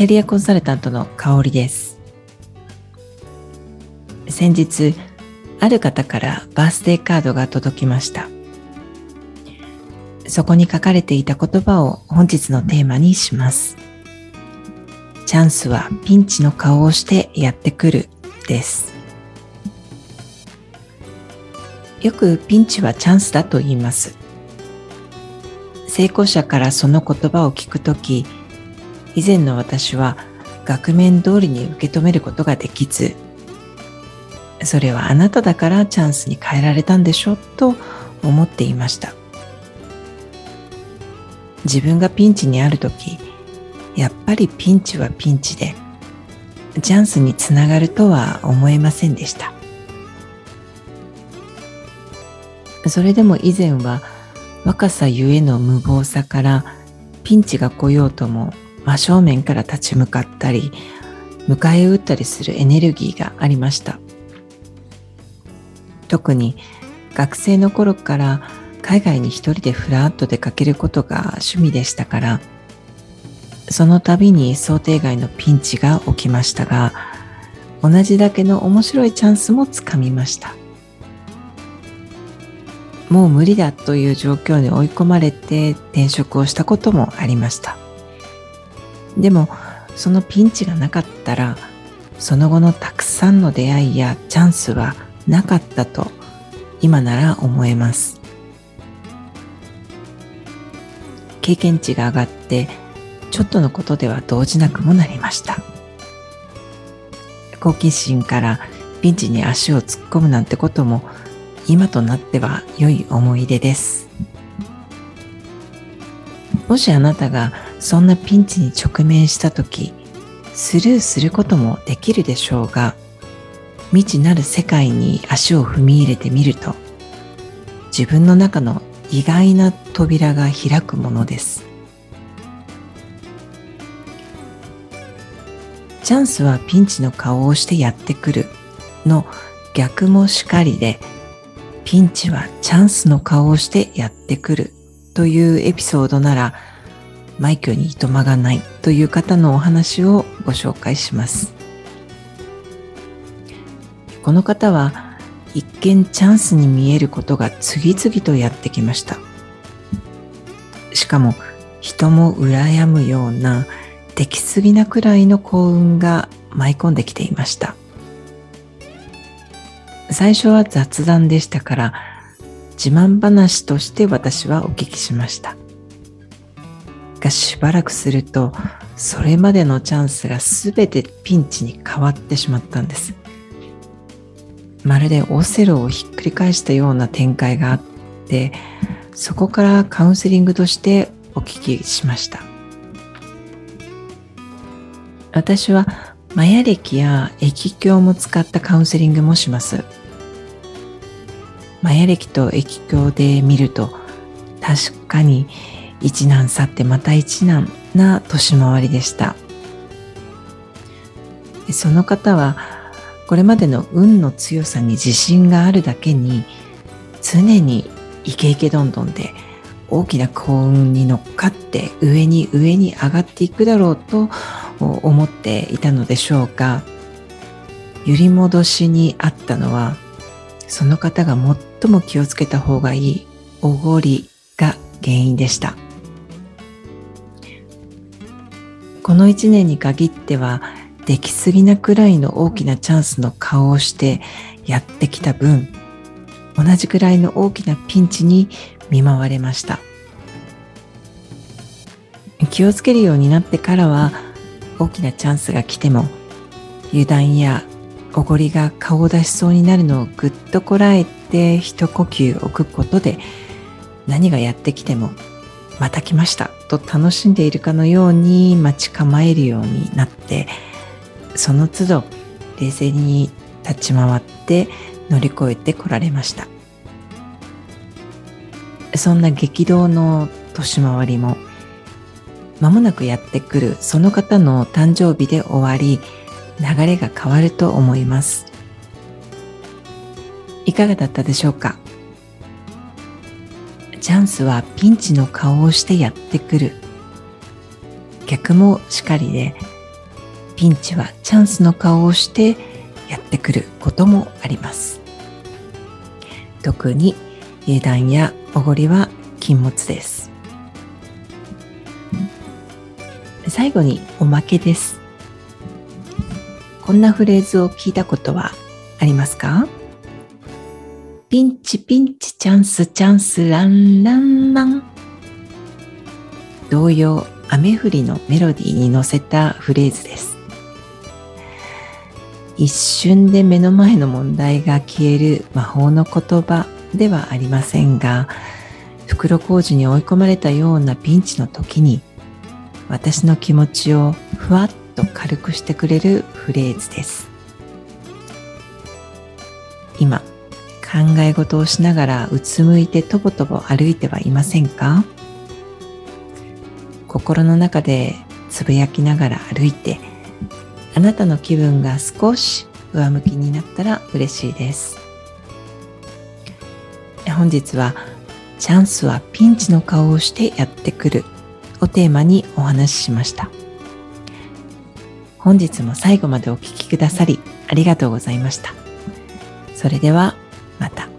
キャリアコンサルタントの香りです先日ある方からバースデーカードが届きましたそこに書かれていた言葉を本日のテーマにします。チャンスはピンチの顔をしてやってくるです。よくピンチはチャンスだと言います。成功者からその言葉を聞くとき、以前の私は額面通りに受け止めることができず、それはあなただからチャンスに変えられたんでしょと思っていました。自分がピンチにある時やっぱりピンチはピンチでチャンスにつながるとは思えませんでしたそれでも以前は若さゆえの無謀さからピンチが来ようとも真正面から立ち向かったり迎え撃ったりするエネルギーがありました。特に学生の頃から海外に一人でふらっと出かけることが趣味でしたからその度に想定外のピンチが起きましたが同じだけの面白いチャンスもつかみました。もう無理だという状況に追い込まれて転職をしたこともありました。でもそのピンチがなかったらその後のたくさんの出会いやチャンスはなかったと今なら思えます。経験値が上がってちょっとのことでは動じなくもなりました。好奇心からピンチに足を突っ込むなんてことも今となっては良い思い出です。もしあなたがそんなピンチに直面した時スルーすることもできるでしょうが未知なる世界に足を踏み入れてみると自分の中の意外な扉が開くものです。チャンスはピンチの顔をしてやってくるの逆もしかりでピンチはチャンスの顔をしてやってくるというエピソードなら枚挙にいとまがないという方のお話をご紹介します。この方は一見チャンスに見えることが次々とやってきました。しかも人も羨むようなできすぎなくらいの幸運が舞い込んできていました。最初は雑談でしたから自慢話として私はお聞きしました。がしばらくするとそれまでのチャンスが全てピンチに変わってしまったんです。まるでオセロをひっくり返したような展開があってそこからカウンセリングとしてお聞きしました。私はマヤ歴や液鏡も使ったカウンセリングもします。マヤ歴と液鏡で見ると確かに一難去ってまた一難な年回りでした。その方はこれまでの運の強さに自信があるだけに常にイケイケどんどんで大きな幸運に乗っかって上に上に上がっていくだろうと思っていたのでしょうか揺り戻しにあったのはその方が最も気をつけた方がいいおごりが原因でした。この一年に限ってはできすぎなくらいの大きなチャンスの顔をしてやってきた分同じくらいの大きなピンチに見舞われました。気をつけるようになってからは大きなチャンスが来ても油断やおごりが顔を出しそうになるのをぐっとこらえて一呼吸置くことで何がやってきてもまた来ました。と楽しんでいるかのように待ち構えるようになってその都度冷静に立ち回って乗り越えてこられました。そんな激動の年回りも間もなくやってくるその方の誕生日で終わり流れが変わると思います。いかがだったでしょうか？チャンスはピンチの顔をしてやってくる。逆もしかりでピンチはチャンスの顔をしてやってくることもあります。特に油断やおごりは禁物です。最後におまけです。こんなフレーズを聞いたことはありますか？ピンチピンチチャンスチャンスランランラン。同様雨降りのメロディーに乗せたフレーズです。一瞬で目の前の問題が消える魔法の言葉ではありませんが袋小路に追い込まれたようなピンチの時に私の気持ちをふわっと軽くしてくれるフレーズです。今考え事をしながらうつむいてとぼとぼ歩いてはいませんか？心の中でつぶやきながら歩いてあなたの気分が少し上向きになったら嬉しいです。本日はチャンスはピンチの顔をしてやってくるをテーマにお話ししました。本日も最後までお聴きくださりありがとうございました。それでは 만나.